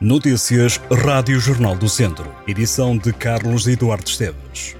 Notícias Rádio Jornal do Centro. Edição de Carlos Eduardo Esteves.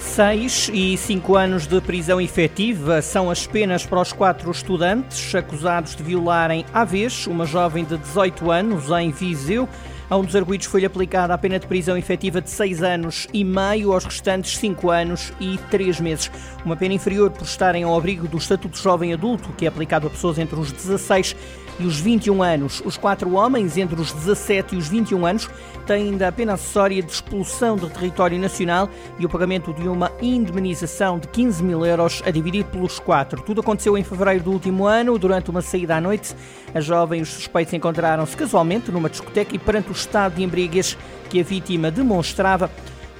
Seis e cinco anos de prisão efetiva são as penas para os quatro estudantes acusados de violarem à vez uma jovem de 18 anos em Viseu. A um dos arguídos foi-lhe aplicada a pena de prisão efetiva de seis anos e meio, aos restantes cinco anos e três meses. Uma pena inferior por estarem ao abrigo do Estatuto de Jovem Adulto, que é aplicado a pessoas entre os 16 e os 21 anos. Os quatro homens, entre os 17 e os 21 anos, têm ainda a pena acessória de expulsão do território nacional e o pagamento de uma indemnização de 15 mil euros a dividir pelos quatro. Tudo aconteceu em fevereiro do último ano, durante uma saída à noite. A jovem e os suspeitos encontraram-se casualmente numa discoteca e perante o estado de embriaguez que a vítima demonstrava,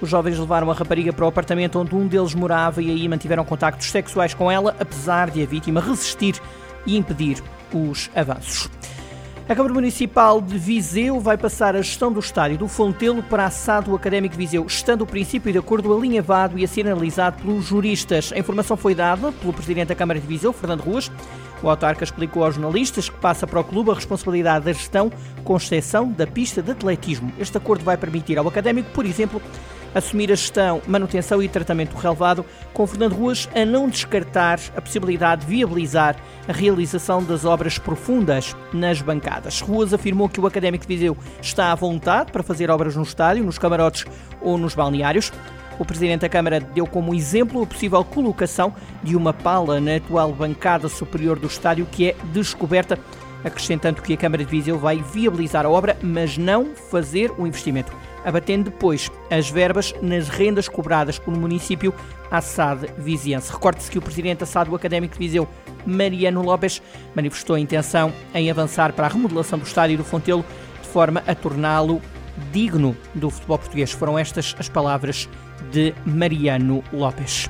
os jovens levaram a rapariga para o apartamento onde um deles morava e aí mantiveram contactos sexuais com ela, apesar de a vítima resistir e impedir os avanços. A Câmara Municipal de Viseu vai passar a gestão do estádio do Fontelo para a SAD do Académico Viseu, estando o princípio de acordo alinhavado e a ser analisado pelos juristas. A informação foi dada pelo Presidente da Câmara de Viseu, Fernando Ruas. O autarca explicou aos jornalistas que passa para o clube a responsabilidade da gestão, com exceção da pista de atletismo. Este acordo vai permitir ao Académico, por exemplo, assumir a gestão, manutenção e tratamento do relevado, com Fernando Ruas a não descartar a possibilidade de viabilizar a realização das obras profundas nas bancadas. Ruas afirmou que o Académico de Viseu está à vontade para fazer obras no estádio, nos camarotes ou nos balneários. O Presidente da Câmara deu como exemplo a possível colocação de uma pala na atual bancada superior do estádio que é descoberta, acrescentando que a Câmara de Viseu vai viabilizar a obra, mas não fazer o investimento abatendo depois as verbas nas rendas cobradas pelo município à SAD viziense. Recorde-se que o presidente da SAD do Académico de Viseu, Mariano Lopes, manifestou a intenção em avançar para a remodelação do estádio do Fontelo de forma a torná-lo digno do futebol português. Foram estas as palavras de Mariano Lopes.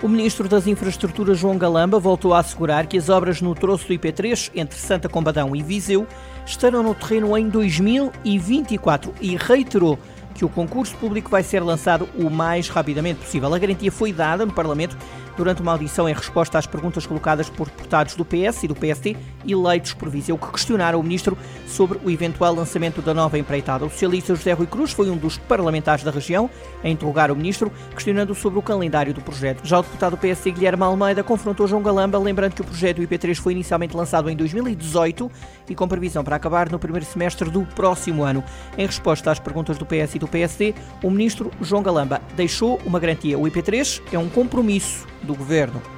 O Ministro das Infraestruturas, João Galamba, voltou a assegurar que as obras no troço do IP3, entre Santa Combadão e Viseu, estarão no terreno em 2024 e reiterou que o concurso público vai ser lançado o mais rapidamente possível. A garantia foi dada no Parlamento durante uma audição em resposta às perguntas colocadas por deputados do PS e do PST eleitos por Viseu, que questionaram o ministro sobre o eventual lançamento da nova empreitada. O socialista José Rui Cruz foi um dos parlamentares da região a interrogar o ministro, questionando sobre o calendário do projeto. Já o deputado do PSD Guilherme Almeida confrontou João Galamba, lembrando que o projeto IP3 foi inicialmente lançado em 2018 e com previsão para acabar no primeiro semestre do próximo ano. Em resposta às perguntas do PS e do PSD, o ministro João Galamba deixou uma garantia. O IP3 é um compromisso do governo.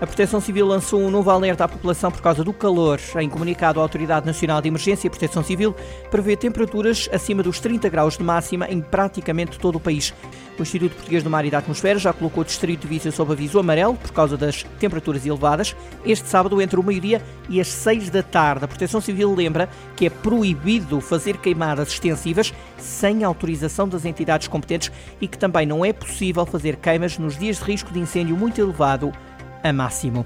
A Proteção Civil lançou um novo alerta à população por causa do calor. Em comunicado, a Autoridade Nacional de Emergência e Proteção Civil prevê temperaturas acima dos 30 graus de máxima em praticamente todo o país. O Instituto Português do Mar e da Atmosfera já colocou o Distrito de Viseu sob aviso amarelo por causa das temperaturas elevadas este sábado entre o meio-dia e as 6 da tarde. A Proteção Civil lembra que é proibido fazer queimadas extensivas sem autorização das entidades competentes e que também não é possível fazer queimas nos dias de risco de incêndio muito elevado a máximo.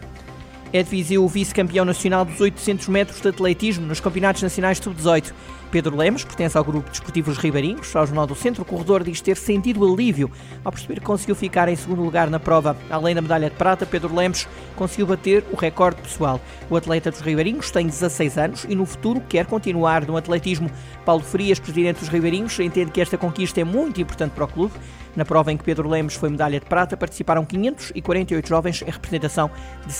É de Viseu vice-campeão nacional dos 800 metros de atletismo nos Campeonatos Nacionais Sub-18. Pedro Lemos pertence ao grupo Desportivos Ribeirinhos. Ao Jornal do Centro, o corredor diz ter sentido alívio ao perceber que conseguiu ficar em segundo lugar na prova. Além da medalha de prata, Pedro Lemos conseguiu bater o recorde pessoal. O atleta dos Ribeirinhos tem 16 anos e no futuro quer continuar no atletismo. Paulo Frias, presidente dos Ribeirinhos, entende que esta conquista é muito importante para o clube. Na prova em que Pedro Lemos foi medalha de prata, participaram 548 jovens em representação de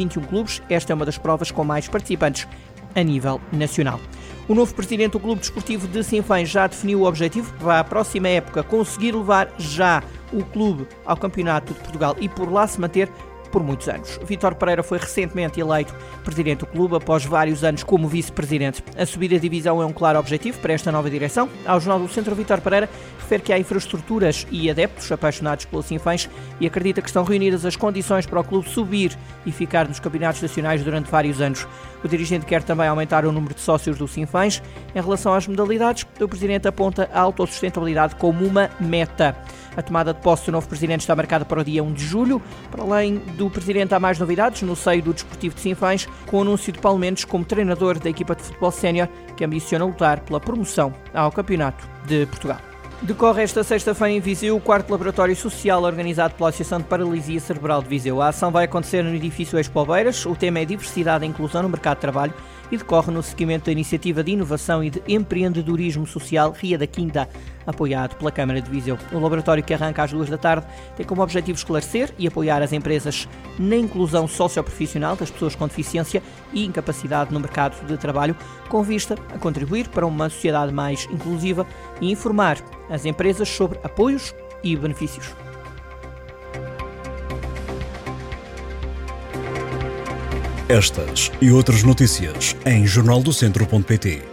121 clubes. Esta é uma das provas com mais participantes a nível nacional. O novo presidente do Clube Desportivo de Sinfãs já definiu o objetivo para a próxima época conseguir levar já o clube ao Campeonato de Portugal e por lá se manter por muitos anos. Vítor Pereira foi recentemente eleito presidente do clube após vários anos como vice-presidente. A subida de divisão é um claro objetivo para esta nova direção. Ao Jornal do Centro, Vítor Pereira refere que há infraestruturas e adeptos apaixonados pelos Sinfãs e acredita que estão reunidas as condições para o clube subir e ficar nos campeonatos nacionais durante vários anos. O dirigente quer também aumentar o número de sócios do Sinfãs. Em relação às modalidades, o presidente aponta a autossustentabilidade como uma meta. A tomada de posse do novo presidente está marcada para o dia 1 de julho. Para além do presidente, há mais novidades no seio do Desportivo de Sinfãs, com o anúncio de Paulo Mendes como treinador da equipa de futebol sénior, que ambiciona lutar pela promoção ao Campeonato de Portugal. Decorre esta sexta-feira em Viseu o quarto laboratório social organizado pela Associação de Paralisia Cerebral de Viseu. A ação vai acontecer no edifício Expo Beiras. O tema é diversidade e inclusão no mercado de trabalho e decorre no seguimento da iniciativa de inovação e de empreendedorismo social Ria da Quinta, apoiado pela Câmara de Viseu. O laboratório que arranca às duas da tarde tem como objetivo esclarecer e apoiar as empresas na inclusão socioprofissional das pessoas com deficiência e incapacidade no mercado de trabalho, com vista a contribuir para uma sociedade mais inclusiva e informar as empresas sobre apoios e benefícios. Estas e outras notícias em jornaldocentro.pt.